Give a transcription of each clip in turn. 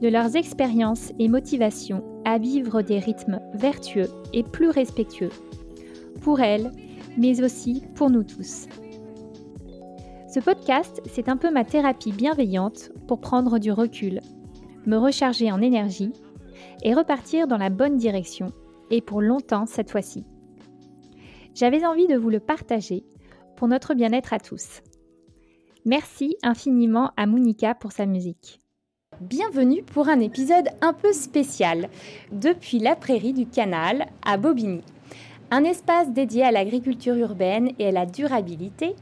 de leurs expériences et motivations à vivre des rythmes vertueux et plus respectueux, pour elles, mais aussi pour nous tous. Ce podcast, c'est un peu ma thérapie bienveillante pour prendre du recul, me recharger en énergie et repartir dans la bonne direction, et pour longtemps cette fois-ci. J'avais envie de vous le partager pour notre bien-être à tous. Merci infiniment à Monica pour sa musique. Bienvenue pour un épisode un peu spécial depuis la prairie du canal à Bobigny. Un espace dédié à l'agriculture urbaine et à la durabilité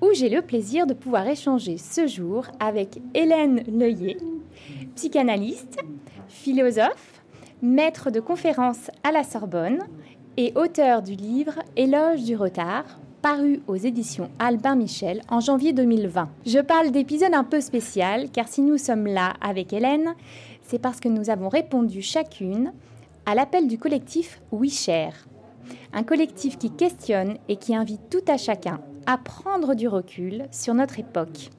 où j'ai le plaisir de pouvoir échanger ce jour avec Hélène Leuillet, psychanalyste, philosophe, maître de conférences à la Sorbonne et auteur du livre Éloge du retard, paru aux éditions Albin Michel en janvier 2020. Je parle d'épisode un peu spécial car si nous sommes là avec Hélène, c'est parce que nous avons répondu chacune à l'appel du collectif Oui Cher. Un collectif qui questionne et qui invite tout à chacun à prendre du recul sur notre époque,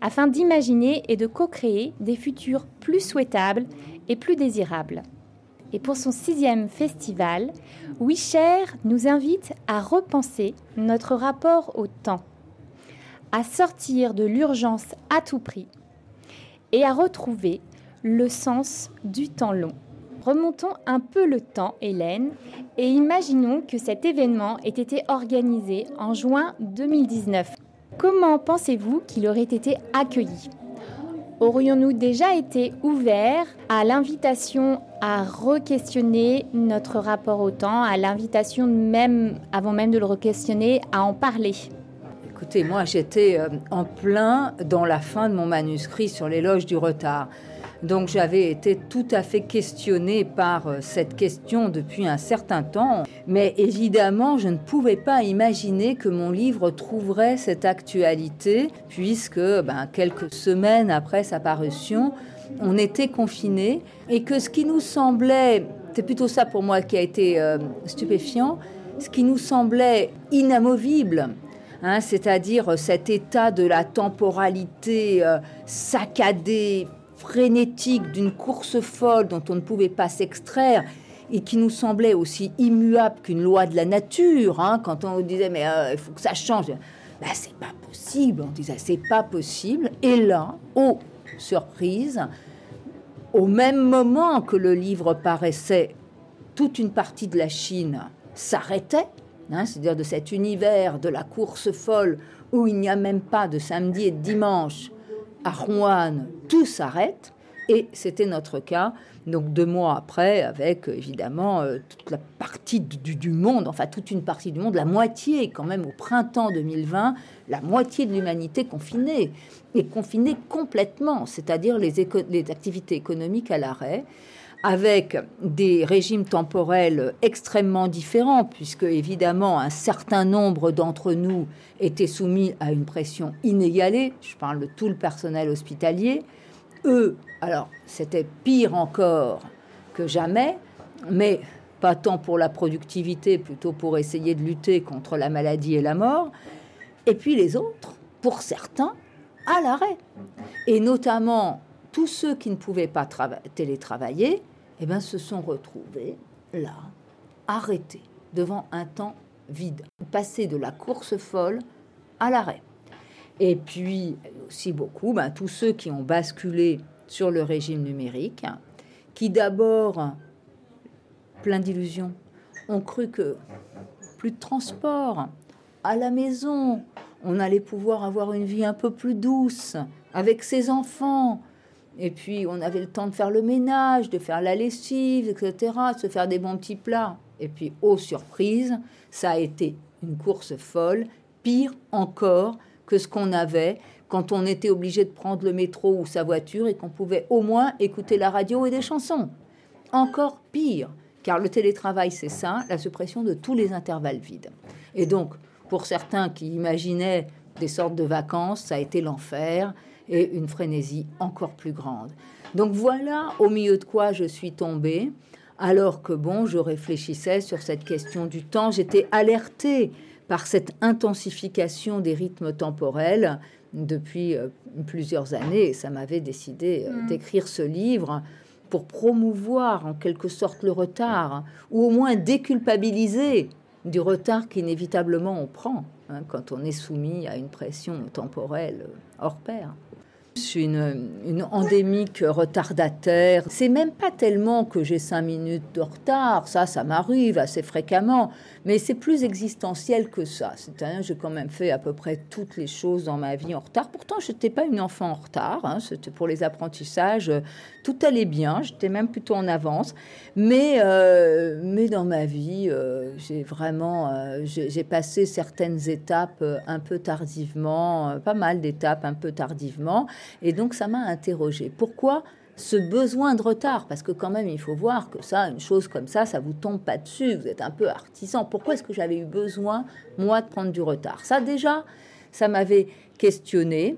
afin d'imaginer et de co-créer des futurs plus souhaitables et plus désirables. Et pour son sixième festival, Wisher nous invite à repenser notre rapport au temps, à sortir de l'urgence à tout prix et à retrouver le sens du temps long. Remontons un peu le temps, Hélène, et imaginons que cet événement ait été organisé en juin 2019. Comment pensez-vous qu'il aurait été accueilli? Aurions-nous déjà été ouverts à l'invitation à re-questionner notre rapport au temps, à l'invitation même, avant même de le re-questionner, à en parler? Écoutez, moi j'étais euh, en plein dans la fin de mon manuscrit sur l'éloge du retard. Donc j'avais été tout à fait questionnée par euh, cette question depuis un certain temps. Mais évidemment, je ne pouvais pas imaginer que mon livre trouverait cette actualité, puisque ben, quelques semaines après sa parution, on était confinés et que ce qui nous semblait, c'est plutôt ça pour moi qui a été euh, stupéfiant, ce qui nous semblait inamovible, hein, c'est-à-dire cet état de la temporalité euh, saccadée, frénétique d'une course folle dont on ne pouvait pas s'extraire et qui nous semblait aussi immuable qu'une loi de la nature. Hein, quand on disait mais euh, il faut que ça change, ben, c'est pas possible. On disait c'est pas possible. Et là, oh surprise, au même moment que le livre paraissait, toute une partie de la Chine s'arrêtait, hein, c'est-à-dire de cet univers de la course folle où il n'y a même pas de samedi et de dimanche à Rouen, tout s'arrête. Et c'était notre cas, donc deux mois après, avec évidemment euh, toute la partie du, monde, enfin toute une partie du monde, la moitié quand même au printemps 2020, la moitié de l'humanité confinée, et confinée complètement, c'est-à-dire les, les activités économiques à l'arrêt avec des régimes temporels extrêmement différents, puisque évidemment un certain nombre d'entre nous étaient soumis à une pression inégalée, je parle de tout le personnel hospitalier, eux, alors c'était pire encore que jamais, mais pas tant pour la productivité, plutôt pour essayer de lutter contre la maladie et la mort, et puis les autres, pour certains, à l'arrêt, et notamment tous ceux qui ne pouvaient pas télétravailler, bien, se sont retrouvés là, arrêtés devant un temps vide, passés de la course folle à l'arrêt. Et puis aussi beaucoup, ben, tous ceux qui ont basculé sur le régime numérique, qui d'abord, plein d'illusions, ont cru que plus de transport à la maison, on allait pouvoir avoir une vie un peu plus douce avec ses enfants, et puis, on avait le temps de faire le ménage, de faire la lessive, etc., de se faire des bons petits plats. Et puis, aux surprises, ça a été une course folle, pire encore que ce qu'on avait quand on était obligé de prendre le métro ou sa voiture et qu'on pouvait au moins écouter la radio et des chansons. Encore pire, car le télétravail, c'est ça, la suppression de tous les intervalles vides. Et donc, pour certains qui imaginaient des sortes de vacances, ça a été l'enfer et une frénésie encore plus grande. Donc voilà au milieu de quoi je suis tombée, alors que bon, je réfléchissais sur cette question du temps, j'étais alertée par cette intensification des rythmes temporels depuis euh, plusieurs années. Et ça m'avait décidé euh, mm. d'écrire ce livre pour promouvoir en quelque sorte le retard, ou au moins déculpabiliser du retard qu'inévitablement on prend hein, quand on est soumis à une pression temporelle hors pair. Je suis une, endémique retardataire. C'est même pas tellement que j'ai cinq minutes de retard, ça, ça m'arrive assez fréquemment, mais c'est plus existentiel que ça. C'est-à-dire, j'ai quand même fait à peu près toutes les choses dans ma vie en retard. Pourtant, je n'étais pas une enfant en retard. Hein. C'était pour les apprentissages, tout allait bien. J'étais même plutôt en avance. Mais, euh, mais dans ma vie, euh, j'ai vraiment, euh, j'ai passé certaines étapes un peu tardivement, pas mal d'étapes un peu tardivement. Et donc, ça m'a interrogé. Pourquoi ce besoin de retard? Parce que quand même, il faut voir que ça, une chose comme ça, ça vous tombe pas dessus. Vous êtes un peu artisan. Pourquoi est-ce que j'avais eu besoin, moi, de prendre du retard? Ça, déjà, ça m'avait questionné.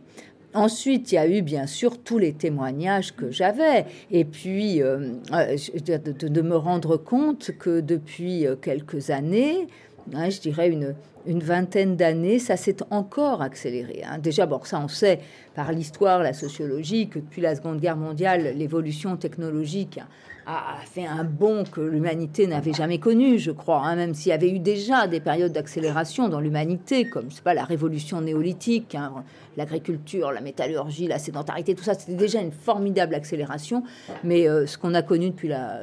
Ensuite, il y a eu bien sûr tous les témoignages que j'avais, et puis euh, euh, de, me rendre compte que depuis euh, quelques années, hein, je dirais une, vingtaine d'années, ça s'est encore accéléré. Hein. Déjà, bon, ça on sait par l'histoire, la sociologie, que depuis la Seconde Guerre mondiale, l'évolution technologique a fait un bond que l'humanité n'avait jamais connu, je crois, hein, même s'il y avait eu déjà des périodes d'accélération dans l'humanité, comme c'est pas la révolution néolithique, l'agriculture, la métallurgie, la sédentarité, tout ça, c'était déjà une formidable accélération. Mais euh, ce qu'on a connu depuis, la,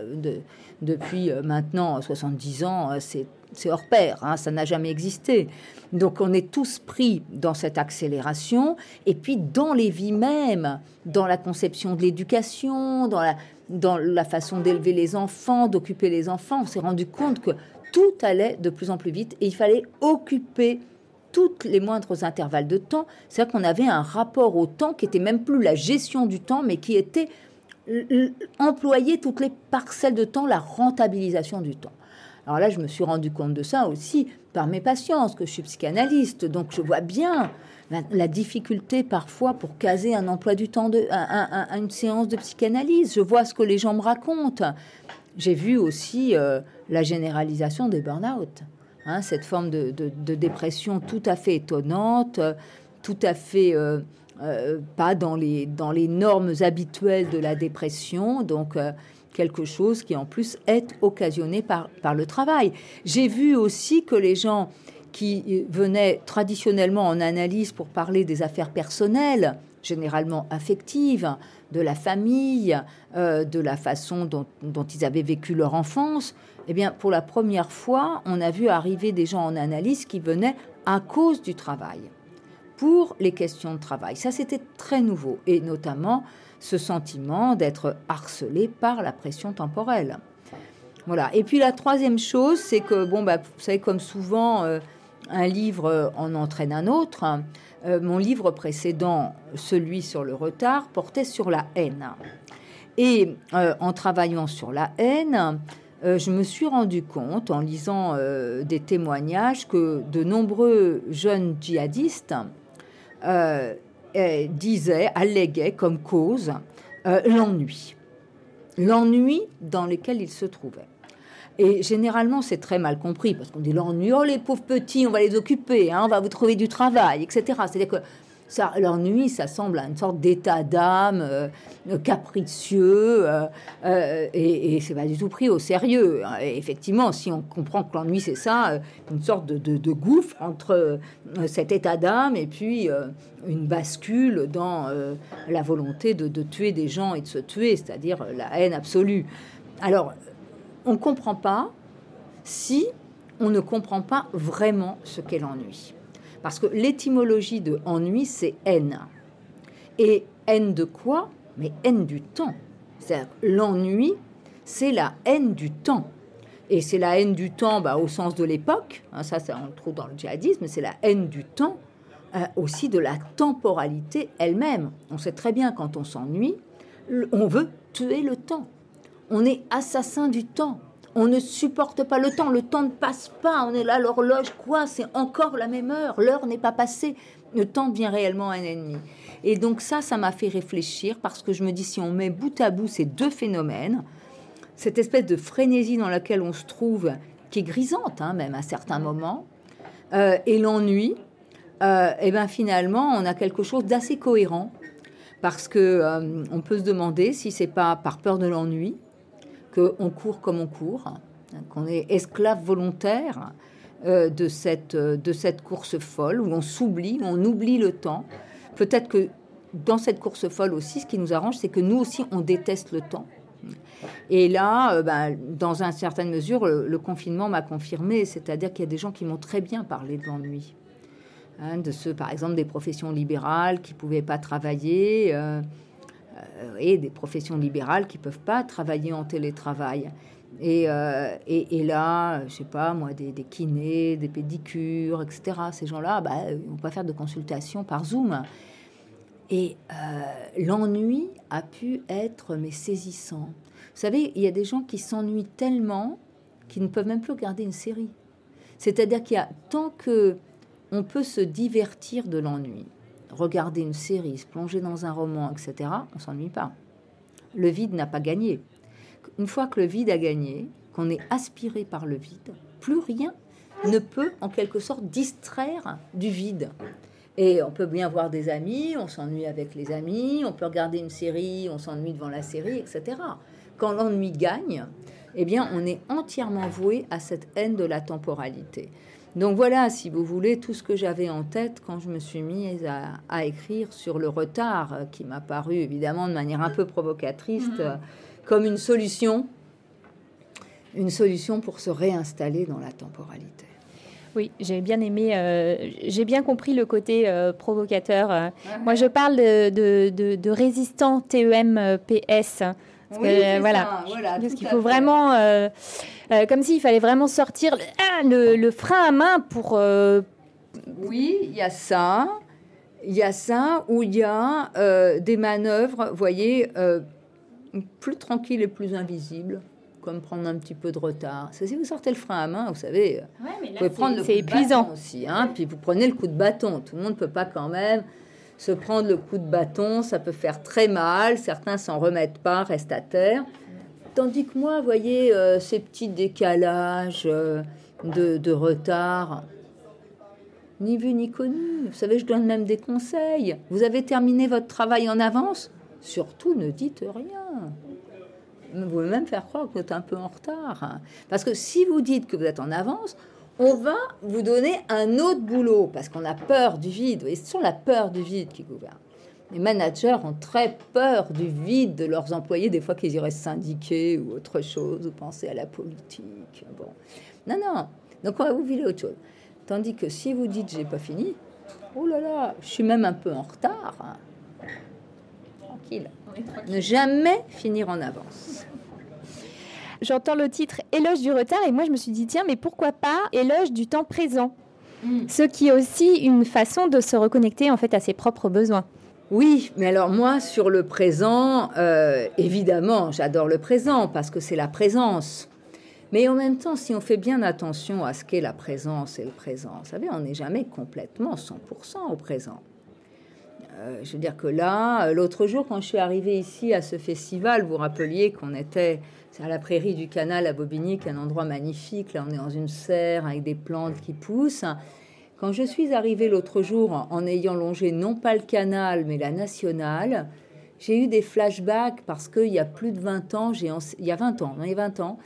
depuis euh, maintenant 70 ans, euh, c'est c'est hors pair, hein, ça n'a jamais existé. Donc on est tous pris dans cette accélération, et puis dans les vies mêmes, dans la conception de l'éducation, dans la, dans la façon d'élever les enfants, d'occuper les enfants, on s'est rendu compte que tout allait de plus en plus vite, et il fallait occuper tous les moindres intervalles de temps. C'est-à-dire qu'on avait un rapport au temps qui était même plus la gestion du temps, mais qui était employer toutes les parcelles de temps, la rentabilisation du temps. Alors là, je me suis rendu compte de ça aussi par mes patients, que je suis psychanalyste, donc je vois bien la, difficulté parfois pour caser un emploi du temps de une séance de psychanalyse. Je vois ce que les gens me racontent. J'ai vu aussi euh, la généralisation des burn-out, hein, cette forme de, dépression tout à fait étonnante, tout à fait euh, euh, pas dans les, dans les normes habituelles de la dépression. Donc quelque chose qui en plus est occasionné par, par le travail. J'ai vu aussi que les gens qui venaient traditionnellement en analyse pour parler des affaires personnelles, généralement affectives, de la famille, euh, de la façon dont, dont, ils avaient vécu leur enfance, eh bien, pour la première fois, on a vu arriver des gens en analyse qui venaient à cause du travail, pour les questions de travail. Ça, c'était très nouveau, et notamment ce sentiment d'être harcelé par la pression temporelle. Voilà. Et puis la troisième chose, c'est que, bon, bah, vous savez, comme souvent, euh, un livre en entraîne un autre. Euh, mon livre précédent, celui sur le retard, portait sur la haine. Et euh, en travaillant sur la haine, je me suis rendu compte, en lisant des témoignages, que de nombreux jeunes djihadistes euh, disait, alléguait comme cause euh, l'ennui. L'ennui dans lequel il se trouvait. Et généralement, c'est très mal compris parce qu'on dit l'ennui, oh les pauvres petits, on va les occuper, hein, on va vous trouver du travail, etc. C'est-à-dire que l'ennui, ça semble une sorte d'état d'âme euh, capricieux euh, euh, et, et c'est pas du tout pris au sérieux. Hein. effectivement, si on comprend que l'ennui, c'est ça, une sorte de, gouffre entre cet état d'âme et puis une bascule dans la volonté de, de, tuer des gens et de se tuer, c'est-à-dire la haine absolue. Alors, on ne comprend pas si on ne comprend pas vraiment ce qu'est l'ennui. Parce que l'étymologie de ennui, c'est haine. Et haine de quoi? Mais haine du temps. C'est l'ennui, c'est la haine du temps. Et c'est la haine du temps bah, au sens de l'époque. Hein, ça, ça, on le trouve dans le djihadisme. C'est la haine du temps aussi de la temporalité elle-même. On sait très bien quand on s'ennuie, on veut tuer le temps. On est assassin du temps. On ne supporte pas le temps. Le temps ne passe pas. On est là, l'horloge, quoi C'est encore la même heure. L'heure n'est pas passée. Le temps devient réellement un ennemi. Et donc ça, ça m'a fait réfléchir parce que je me dis, si on met bout à bout ces deux phénomènes, cette espèce de frénésie dans laquelle on se trouve, qui est grisante hein, même à certains moments, euh, et l'ennui, et euh, eh ben finalement, on a quelque chose d'assez cohérent parce que euh, on peut se demander si c'est pas par peur de l'ennui qu'on court comme on court, hein, qu'on est esclave volontaire de cette de cette course folle où on s'oublie, on oublie le temps. Peut-être que dans cette course folle aussi, ce qui nous arrange, c'est que nous aussi, on déteste le temps. Et là, ben, dans une certaine mesure, le confinement m'a confirmé, c'est-à-dire qu'il y a des gens qui m'ont très bien parlé de l'ennui. Hein, de ceux, par exemple, des professions libérales qui ne pouvaient pas travailler, euh, euh, et des professions libérales qui peuvent pas travailler en télétravail. Et, euh, et, là, je sais pas, moi, des, kinés, des pédicures, etc. Ces gens-là, bah, vont pas faire de consultation par Zoom. Et l'ennui a pu être mais saisissant. Vous savez, il y a des gens qui s'ennuient tellement qu'ils ne peuvent même plus regarder une série. C'est-à-dire qu'il y a tant que on peut se divertir de l'ennui. Regarder une série, se plonger dans un roman, etc., on s'ennuie pas. Le vide n'a pas gagné. Une fois que le vide a gagné, qu'on est aspiré par le vide, plus rien ne peut en quelque sorte distraire du vide. Et on peut bien voir des amis, on s'ennuie avec les amis, on peut regarder une série, on s'ennuie devant la série, etc. Quand l'ennui gagne, eh bien, on est entièrement voué à cette haine de la temporalité. Donc voilà, si vous voulez, tout ce que j'avais en tête quand je me suis mise à, écrire sur le retard, euh, qui m'a paru évidemment de manière un peu provocatrice, mhm. euh, comme une solution, une solution pour se réinstaller dans la temporalité. Oui, j'ai bien aimé, euh, j'ai bien compris le côté provocateur. Moi, je parle de, de, de, de résistant TEM-PS. Voilà, parce qu'il faut vraiment euh, comme s'il fallait vraiment sortir ah, le, frein à main pour... Euh, oui, il y a ça. Il y a ça où il y a euh, des manœuvres, vous voyez, plus tranquilles et plus invisibles comme prendre un petit peu de retard. C'est si vous sortez le frein à main, vous savez, vous pouvez prendre le coup épuisant. de aussi, hein, puis vous prenez le coup de bâton. Tout le monde ne peut pas quand même se prendre le coup de bâton, ça peut faire très mal. Certains s'en remettent pas, restent à terre. Tandis que moi, voyez, euh, ces petits décalages euh, de, retard, ni vu ni connu. Vous savez, je donne même des conseils. Vous avez terminé votre travail en avance? Surtout, ne dites rien. Vous pouvez même faire croire que vous êtes un peu en retard. Parce que si vous dites que vous êtes en avance, on va vous donner un autre boulot. Parce qu'on a peur du vide. Et c'est la peur du vide qui gouverne. Les managers ont très peur du vide de leurs employés, des fois qu'ils iraient syndiquer ou autre chose, ou penser à la politique. Bon. Non, non. Donc on va vous viler autre chose. Tandis que si vous dites j'ai pas fini, oh là là, je suis même un peu en retard. Hein. Tranquille. Ne jamais finir en avance. J'entends le titre Éloge du retard et moi je me suis dit tiens mais pourquoi pas éloge du temps présent? Mm. Ce qui est aussi une façon de se reconnecter en fait à ses propres besoins. Oui, mais alors moi, sur le présent, euh, évidemment, j'adore le présent parce que c'est la présence. Mais en même temps, si on fait bien attention à ce qu'est la présence et le présent, vous savez, on n'est jamais complètement 100% au présent. Euh, je veux dire que là, l'autre jour, quand je suis arrivée ici à ce festival, vous rappeliez qu'on était à la prairie du canal à Bobigny, un endroit magnifique. Là, on est dans une serre avec des plantes qui poussent. Quand je suis arrivée l'autre jour en ayant longé non pas le canal mais la nationale, j'ai eu des flashbacks parce qu'il y a plus de 20 ans, j'ai il y a 20 ans, non, il y a 20 ans,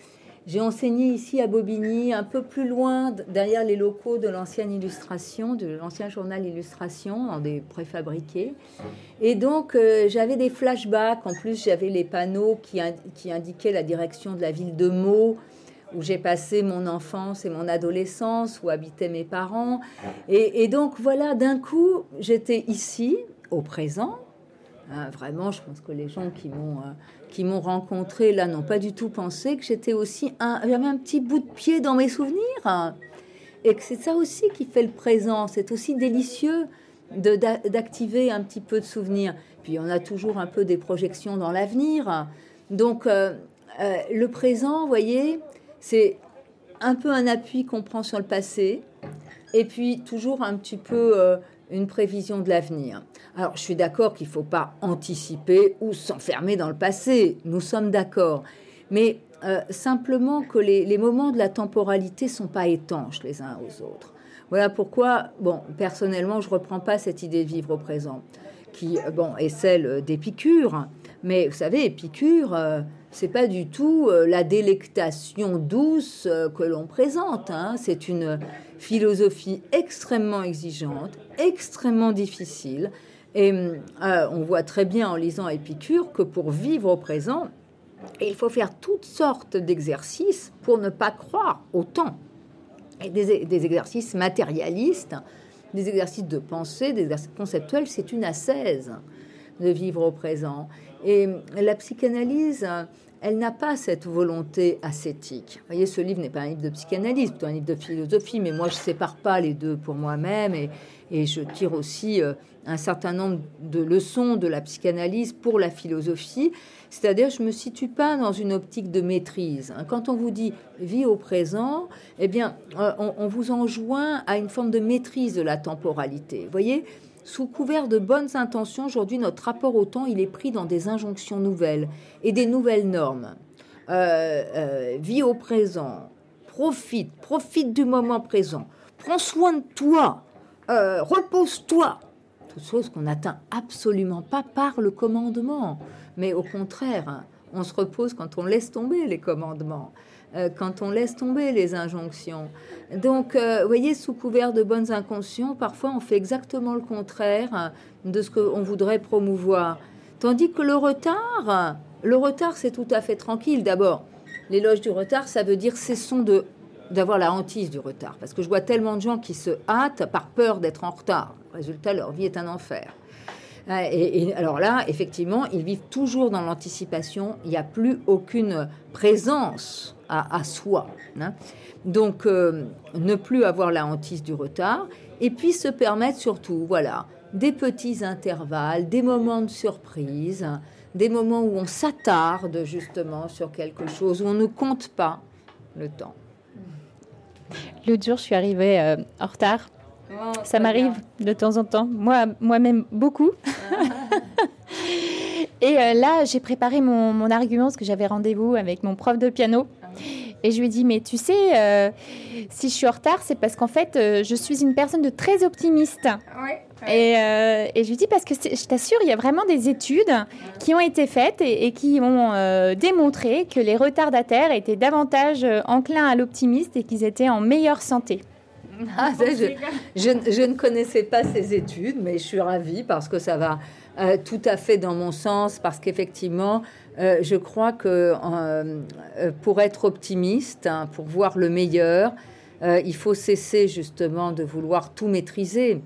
j'ai enseigné ici à Bobigny, un peu plus loin, derrière les locaux de l'ancienne illustration, de l'ancien journal Illustration, dans des préfabriqués. Et donc, euh, j'avais des flashbacks. En plus, j'avais les panneaux qui, qui, indiquaient la direction de la ville de Meaux où j'ai passé mon enfance et mon adolescence, où habitaient mes parents. Et, donc voilà, d'un coup, j'étais ici, au présent. Hein, vraiment, je pense que les gens qui m'ont euh, qui m'ont rencontré là n'ont pas du tout pensé que j'étais aussi un, j'avais un petit bout de pied dans mes souvenirs, et que c'est ça aussi qui fait le présent. C'est aussi délicieux d'activer un petit peu de souvenirs. Puis on a toujours un peu des projections dans l'avenir. Donc euh, euh, le présent, voyez, c'est un peu un appui qu'on prend sur le passé, et puis toujours un petit peu euh, une prévision de l'avenir. Alors je suis d'accord qu'il ne faut pas anticiper ou s'enfermer dans le passé, nous sommes d'accord. Mais simplement que les, moments de la temporalité ne sont pas étanches les uns aux autres. Voilà pourquoi, bon, personnellement, je ne reprends pas cette idée de vivre au présent, qui, bon, est celle d'Épicure. Mais vous savez, Épicure, euh, c'est pas du tout euh, la délectation douce euh, que l'on présente. Hein. C'est une philosophie extrêmement exigeante, extrêmement difficile. Et on voit très bien en lisant Épicure que pour vivre au présent, il faut faire toutes sortes d'exercices pour ne pas croire au temps et des, exercices matérialistes, des exercices de pensée, des exercices conceptuels, c'est une ascèse de vivre au présent. Et la psychanalyse, elle n'a pas cette volonté ascétique. Voyez, ce livre n'est pas un livre de psychanalyse, plutôt un livre de philosophie, mais moi je ne sépare pas les deux pour moi-même et, et, je tire aussi euh, un certain nombre de leçons de la psychanalyse pour la philosophie. C'est-à-dire, je ne me situe pas dans une optique de maîtrise. Quand on vous dit vie au présent, eh bien, euh, on, vous enjoint à une forme de maîtrise de la temporalité. Voyez, sous couvert de bonnes intentions, aujourd'hui, notre rapport au temps, il est pris dans des injonctions nouvelles et des nouvelles normes. Euh, euh, vie au présent, profite, profite du moment présent, prends soin de toi, repose-toi. Toutes choses qu'on n'atteint absolument pas par le commandement mais au contraire, on se repose quand on laisse tomber les commandements, euh, quand on laisse tomber les injonctions. Donc, euh, vous voyez, sous couvert de bonnes inconscients, parfois on fait exactement le contraire de ce qu'on voudrait promouvoir. Tandis que le retard, le retard, c'est tout à fait tranquille. D'abord, l'éloge du retard, ça veut dire cessons de d'avoir la hantise du retard. Parce que je vois tellement de gens qui se hâtent par peur d'être en retard. Résultat, leur vie est un enfer. Et, alors là, effectivement, ils vivent toujours dans l'anticipation. Il n'y a plus aucune présence à, soi. Hein. Donc, euh, ne plus avoir la hantise du retard. Et puis se permettre surtout, voilà, des petits intervalles, des moments de surprise, des moments où on s'attarde justement sur quelque chose, où on ne compte pas le temps. L'autre jour, je suis arrivée euh, en retard Oh, ça m'arrive de temps en temps, moi, moi-même beaucoup. et euh, là, j'ai préparé mon, argument parce que j'avais rendez-vous avec mon prof de piano. Et je lui ai dit, mais tu sais, euh, si je suis en retard, c'est parce qu'en fait, euh, je suis une personne de très optimiste. Et, et, je lui dis, parce que je t'assure, il y a vraiment des études qui ont été faites et, qui ont démontré que les retardataires étaient davantage enclins à l'optimiste et qu'ils étaient en meilleure santé. Ah, je, ne connaissais pas ces études, mais je suis ravie parce que ça va euh, tout à fait dans mon sens, parce qu'effectivement, euh, je crois que euh, pour être optimiste, hein, pour voir le meilleur, il faut cesser justement de vouloir tout maîtriser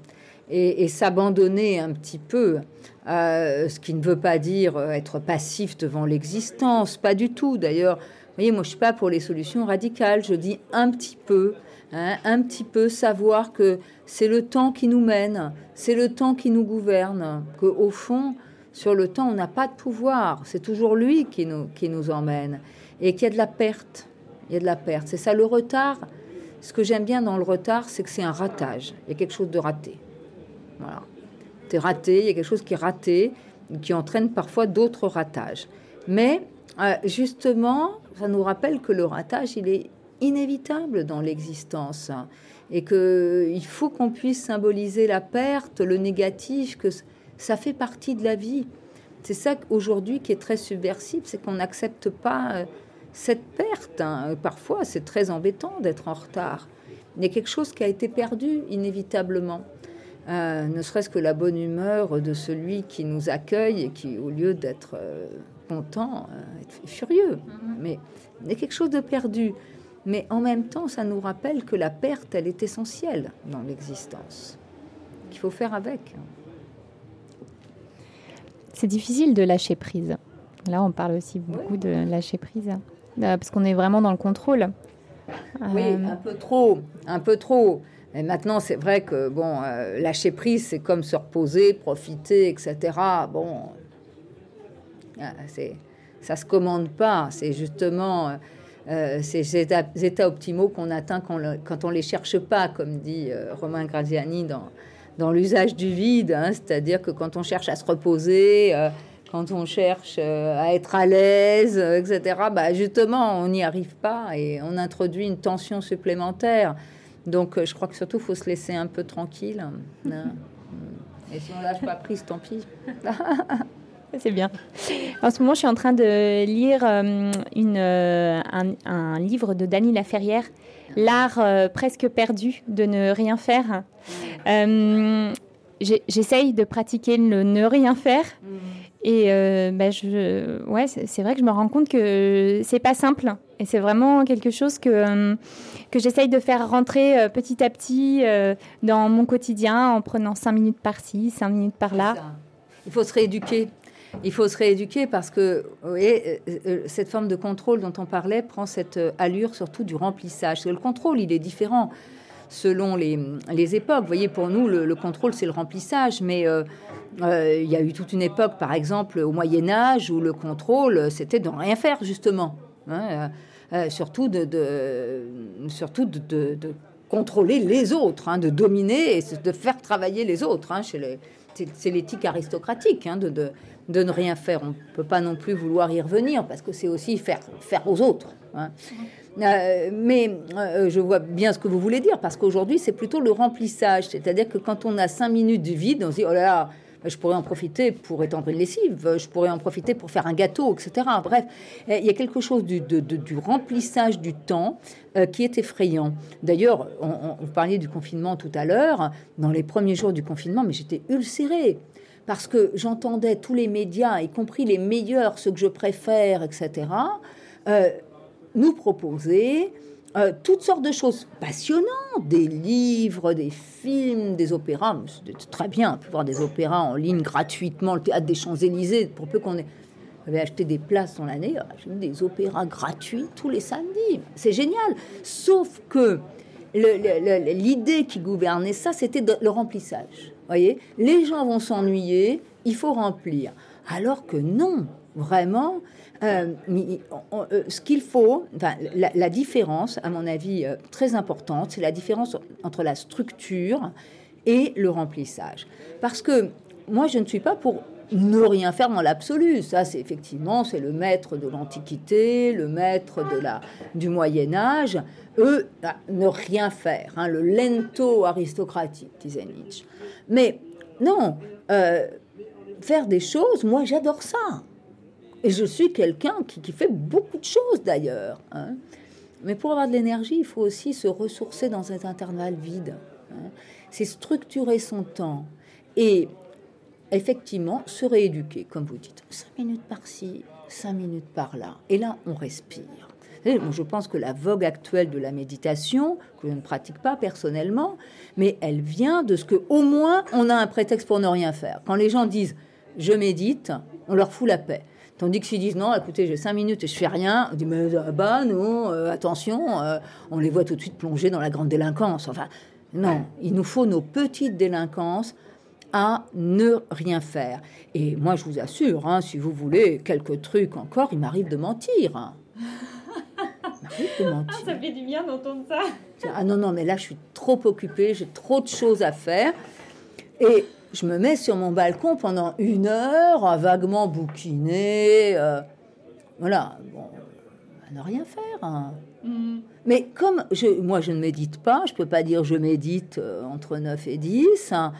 et, et s'abandonner un petit peu. ce qui ne veut pas dire être passif devant l'existence, pas du tout. D'ailleurs, vous voyez, moi je suis pas pour les solutions radicales. Je dis un petit peu Hein, un petit peu savoir que c'est le temps qui nous mène, c'est le temps qui nous gouverne, que au fond, sur le temps, on n'a pas de pouvoir, c'est toujours lui qui nous, emmène, et qu'il y a de la perte, il y a de la perte. C'est ça le retard. Ce que j'aime bien dans le retard, c'est que c'est un ratage, il y a quelque chose de raté. Voilà. C'est raté, il y a quelque chose qui est raté, qui entraîne parfois d'autres ratages. Mais euh, justement, ça nous rappelle que le ratage, il est inévitable dans l'existence et qu'il faut qu'on puisse symboliser la perte, le négatif, que ça fait partie de la vie. C'est ça aujourd'hui qui est très subversif, c'est qu'on n'accepte pas euh, cette perte. Hein. Parfois, c'est très embêtant d'être en retard. Il y a quelque chose qui a été perdu inévitablement. Euh, ne serait-ce que la bonne humeur de celui qui nous accueille et qui, au lieu d'être euh, content, est furieux. Mm-hmm. Mais il y a quelque chose de perdu. Mais en même temps, ça nous rappelle que la perte, elle est essentielle dans l'existence, qu'il faut faire avec. C'est difficile de lâcher prise. Là, on parle aussi beaucoup de lâcher prise, euh, parce qu'on est vraiment dans le contrôle. Oui, euh, un peu trop, un peu trop. Et maintenant, c'est vrai que bon, euh, lâcher prise, c'est comme se reposer, profiter, etc. Bon, ah, c'est, ça se commande pas. C'est justement euh, ces états, optimaux qu'on atteint quand, quand, on les cherche pas, comme dit euh, Romain Graziani dans, dans l'usage du vide. Hein. c'est-à-dire que quand on cherche à se reposer, quand on cherche à être à l'aise, etc. Bah, justement, on n'y arrive pas et on introduit une tension supplémentaire. Donc, euh, je crois que surtout, il faut se laisser un peu tranquille. Hein. Et si on lâche pas prise, tant pis. C'est bien. En ce moment, je suis en train de lire euh, une, euh, un, livre de Dany Laferrière, L'art presque perdu de ne rien faire. J'essaye de pratiquer le ne rien faire. Mm. Et ben je, ouais, c'est vrai que je me rends compte que c'est pas simple. Et c'est vraiment quelque chose que que j'essaye de faire rentrer euh, petit à petit euh, dans mon quotidien en prenant cinq minutes par-ci, cinq minutes par-là. Il faut se rééduquer. Il faut se rééduquer parce que voyez, euh, cette forme de contrôle dont on parlait prend cette allure surtout du remplissage. Le contrôle, il est différent selon les, les époques. Vous voyez, pour nous, le, contrôle, c'est le remplissage, mais il y a eu toute une époque, par exemple, au Moyen Âge, où le contrôle, c'était de rien faire, justement. Hein, euh, surtout de, contrôler les autres, hein, de dominer et de faire travailler les autres. Hein, c'est l'éthique aristocratique hein, de, de, de, ne rien faire. On ne peut pas non plus vouloir y revenir parce que c'est aussi faire, faire aux autres. Euh, mais euh, je vois bien ce que vous voulez dire parce qu'aujourd'hui, c'est plutôt le remplissage. C'est-à-dire que quand on a cinq minutes de vide, on se dit oh là là je pourrais en profiter pour étendre une lessive, je pourrais en profiter pour faire un gâteau, etc. Bref, il y a quelque chose du, du remplissage du temps euh, qui est effrayant. D'ailleurs, on, vous parliez du confinement tout à l'heure. Dans les premiers jours du confinement, mais j'étais ulcérée parce que j'entendais tous les médias, y compris les meilleurs, ceux que je préfère, etc., euh, nous proposer euh, toutes sortes de choses passionnantes, des livres, des films, des opéras. C'est très bien, on peut voir des opéras en ligne gratuitement, le théâtre des Champs-Élysées, pour peu qu'on ait avait acheté des places dans l'année, des opéras gratuits tous les samedis. C'est génial. Sauf que l'idée qui gouvernait ça, c'était le remplissage. Voyez, les gens vont s'ennuyer, il faut remplir. Alors que non, vraiment, euh, euh, ce qu'il faut, la, différence, à mon avis, euh, très importante, c'est la différence entre la structure et le remplissage. Parce que moi, je ne suis pas pour ne rien faire dans l'absolu. Ça, c'est effectivement, c'est le maître de l'Antiquité, le maître de la, du Moyen Âge. Eux, bah, ne rien faire, hein, le lento aristocratique, disait Nietzsche. Mais non, faire des choses, moi, j'adore ça. Et je suis quelqu'un qui, fait beaucoup de choses d'ailleurs. Hein. Mais pour avoir de l'énergie, il faut aussi se ressourcer dans cet intervalle vide. Hein. C'est structurer son temps et effectivement se rééduquer, comme vous dites. Cinq minutes par-ci, cinq minutes par-là. Et là, on respire. je pense que la vogue actuelle de la méditation, que je ne pratique pas personnellement, mais elle vient de ce que, au moins, on a un prétexte pour ne rien faire. Quand les gens disent je médite, on leur fout la paix. Tandis que s'ils disent non, écoutez, j'ai cinq minutes et je fais rien, on dit mais euh, bah non, euh, attention, euh, on les voit tout de suite plonger dans la grande délinquance. Enfin, non, il nous faut nos petites délinquances à ne rien faire. Et moi, je vous assure, hein, si vous voulez quelques trucs encore, il m'arrive de mentir. De mentir. Ah, ça fait du bien d'entendre ça. Ah non, non, mais là, je suis trop occupée, j'ai trop de choses à faire. Et je me mets sur mon balcon pendant une heure à vaguement bouquiner. Euh, voilà, bon, à ne rien faire. Hein. Mm. Mais comme je, moi, je ne médite pas, je peux pas dire je médite euh, entre 9 et 10. Hein.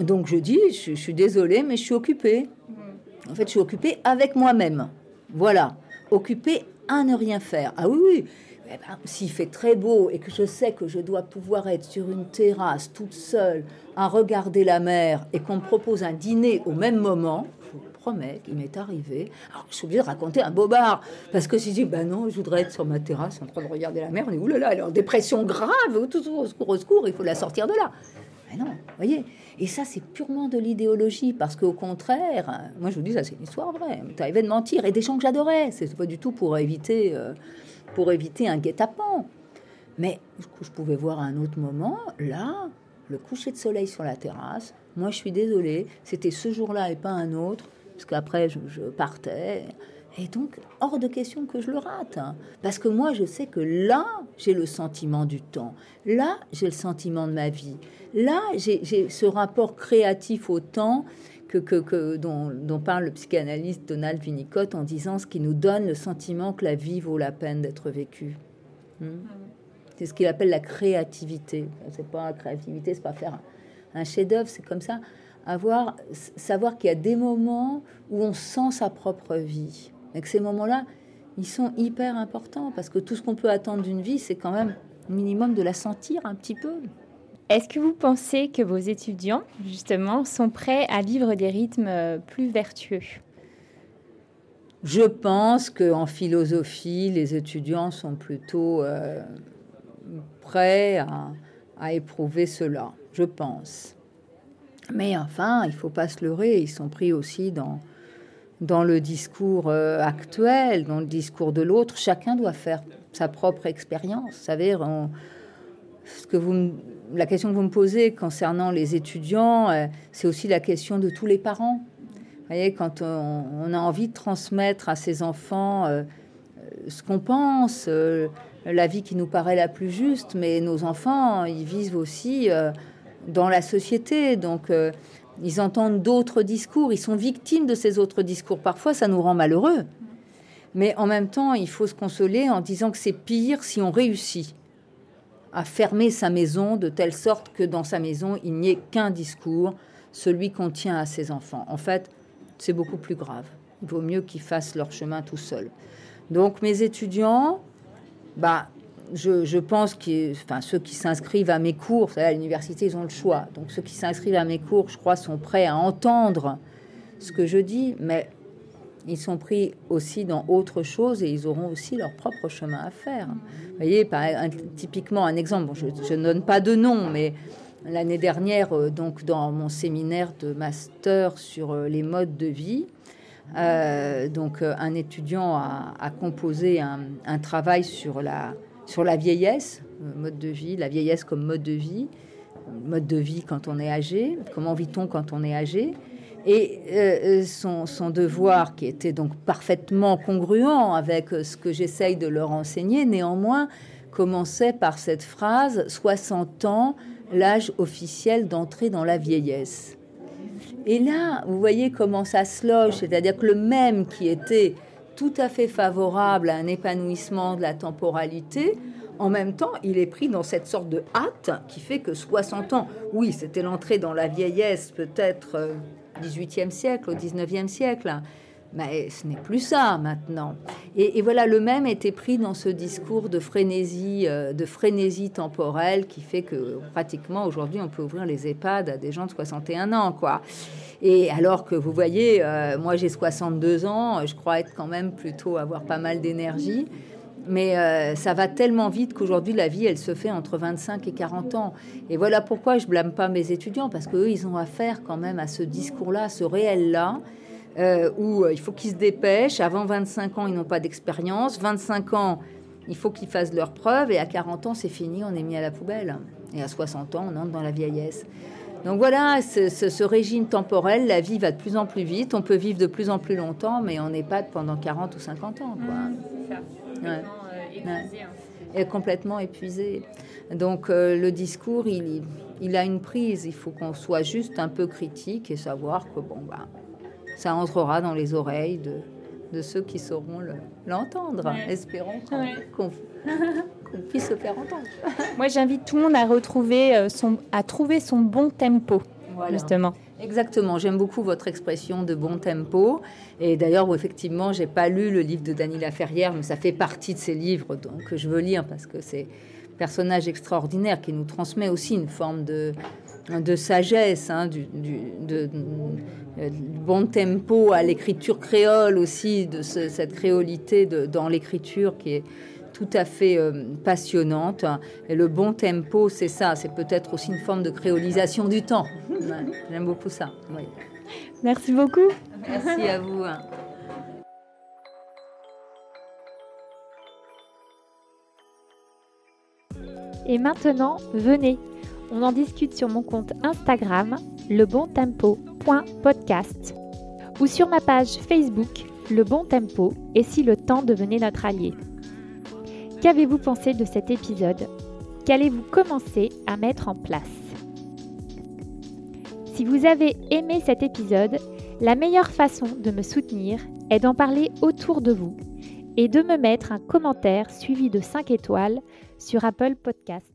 donc je dis, je, suis désolée, mais je suis occupée. Mm. En fait, je suis occupée avec moi-même. Voilà, occupée à ne rien faire. Ah oui, oui. Eh ben, s'il fait très beau et que je sais que je dois pouvoir être sur une terrasse toute seule à regarder la mer et qu'on me propose un dîner au même moment, je vous promets qu'il m'est arrivé. Alors, je suis obligée de raconter un bobard parce que si je dis ben non, je voudrais être sur ma terrasse en train de regarder la mer, on dit oulala, elle est en dépression grave, au secours, au secours, il faut la sortir de là. Mais non, voyez. Et ça, c'est purement de l'idéologie, parce qu'au contraire, moi je vous dis, ça c'est une histoire vraie. Tu arrivé de mentir, et des gens que j'adorais. C'est pas du tout pour éviter euh, pour éviter un guet-apens. Mais je pouvais voir à un autre moment, là, le coucher de soleil sur la terrasse. Moi, je suis désolée, c'était ce jour-là et pas un autre, parce qu'après, je, partais. Et donc, hors de question que je le rate. Hein. Parce que moi, je sais que là, j'ai le sentiment du temps. Là, j'ai le sentiment de ma vie. Là, j'ai ce rapport créatif au temps que, que, dont, parle le psychanalyste Donald Winnicott en disant ce qui nous donne le sentiment que la vie vaut la peine d'être vécue. Hmm? C'est ce qu'il appelle la créativité. C'est pas la créativité, c'est pas faire un, chef-d'œuvre, c'est comme ça. Avoir, savoir qu'il y a des moments où on sent sa propre vie. Et que ces moments-là, ils sont hyper importants parce que tout ce qu'on peut attendre d'une vie, c'est quand même minimum de la sentir un petit peu. Est-ce que vous pensez que vos étudiants, justement, sont prêts à vivre des rythmes euh, plus vertueux? Je pense qu'en philosophie, les étudiants sont plutôt euh, prêts à, éprouver cela, je pense. Mais enfin, il ne faut pas se leurrer, ils sont pris aussi dans, le discours euh, actuel, dans le discours de l'autre. Chacun doit faire sa propre expérience. Vous ce que vous, la question que vous me posez concernant les étudiants, euh, c'est aussi la question de tous les parents. Vous voyez, quand on, a envie de transmettre à ses enfants euh, ce qu'on pense, la vie qui nous paraît la plus juste, mais nos enfants, ils vivent aussi euh, dans la société, donc euh, ils entendent d'autres discours, ils sont victimes de ces autres discours. Parfois, ça nous rend malheureux, mais en même temps, il faut se consoler en disant que c'est pire si on réussit à fermer sa maison de telle sorte que dans sa maison, il n'y ait qu'un discours, celui qu'on tient à ses enfants. En fait, c'est beaucoup plus grave. Il vaut mieux qu'ils fassent leur chemin tout seuls. Donc mes étudiants, bah, je, pense que enfin, ceux qui s'inscrivent à mes cours, à l'université, ils ont le choix. Donc ceux qui s'inscrivent à mes cours, je crois, sont prêts à entendre ce que je dis, mais ils sont pris aussi dans autre chose et ils auront aussi leur propre chemin à faire. Vous voyez, par, typiquement un exemple, je, ne donne pas de nom, mais l'année dernière, euh, donc dans mon séminaire de master sur euh, les modes de vie, euh, donc un étudiant a, composé un, travail sur la, sur la vieillesse, mode de vie, la vieillesse comme mode de vie, mode de vie quand on est âgé, comment vit-on quand on est âgé. Et son, son, devoir, qui était donc parfaitement congruent avec ce que j'essaye de leur enseigner, néanmoins, commençait par cette phrase 60 ans, l'âge officiel d'entrer dans la vieillesse. Et là, vous voyez comment ça se loge, c'est-à-dire que le même qui était tout à fait favorable à un épanouissement de la temporalité, en même temps, il est pris dans cette sorte de hâte qui fait que 60 ans, oui, c'était l'entrée dans la vieillesse peut-être 18e euh, siècle, au 19e siècle, mais ce n'est plus ça maintenant. Et, voilà, le même était pris dans ce discours de frénésie, euh, de frénésie temporelle qui fait que pratiquement aujourd'hui on peut ouvrir les EHPAD à des gens de 61 ans, quoi. Et alors que vous voyez, euh, moi j'ai 62 ans, je crois être quand même plutôt avoir pas mal d'énergie. Mais euh, ça va tellement vite qu'aujourd'hui, la vie, elle se fait entre 25 et 40 ans. Et voilà pourquoi je blâme pas mes étudiants, parce qu'eux, ils ont affaire quand même à ce discours-là, ce réel-là, euh, où euh, il faut qu'ils se dépêchent. Avant 25 ans, ils n'ont pas d'expérience. 25 ans, il faut qu'ils fassent leurs preuves. Et à 40 ans, c'est fini, on est mis à la poubelle. Et à 60 ans, on entre dans la vieillesse. Donc voilà, ce, régime temporel, la vie va de plus en plus vite. On peut vivre de plus en plus longtemps, mais on n'est pas pendant 40 ou 50 ans. Quoi. Mmh, complètement épuisé. Hein. complètement épuisé. Donc euh, le discours, il, il, a une prise. Il faut qu'on soit juste un peu critique et savoir que bon, bah, ça entrera dans les oreilles de, de ceux qui sauront l'entendre. Espérons qu'on puisse se faire entendre. Moi, j'invite tout le monde à retrouver euh, son, à trouver son bon tempo, justement. Exactement, j'aime beaucoup votre expression de bon tempo. Et d'ailleurs, effectivement, j'ai pas lu le livre de Dany Laferrière, mais ça fait partie de ces livres que je veux lire parce que c'est un personnage extraordinaire qui nous transmet aussi une forme de, de sagesse, hein, du, de, bon tempo à l'écriture créole aussi, de cette créolité dans l'écriture qui est tout à fait euh, passionnante. Et le bon tempo, c'est ça, c'est peut-être aussi une forme de créolisation du temps. J'aime beaucoup ça. Merci beaucoup. Merci à vous. Hein. Et maintenant, venez, on en discute sur mon compte Instagram, lebontempo.podcast ou sur ma page Facebook, Le Bon Tempo, et si le temps devenait notre allié. Qu'avez-vous pensé de cet épisode? Qu'allez-vous commencer à mettre en place? Si vous avez aimé cet épisode, la meilleure façon de me soutenir est d'en parler autour de vous et de me mettre un commentaire suivi de 5 étoiles sur Apple Podcast.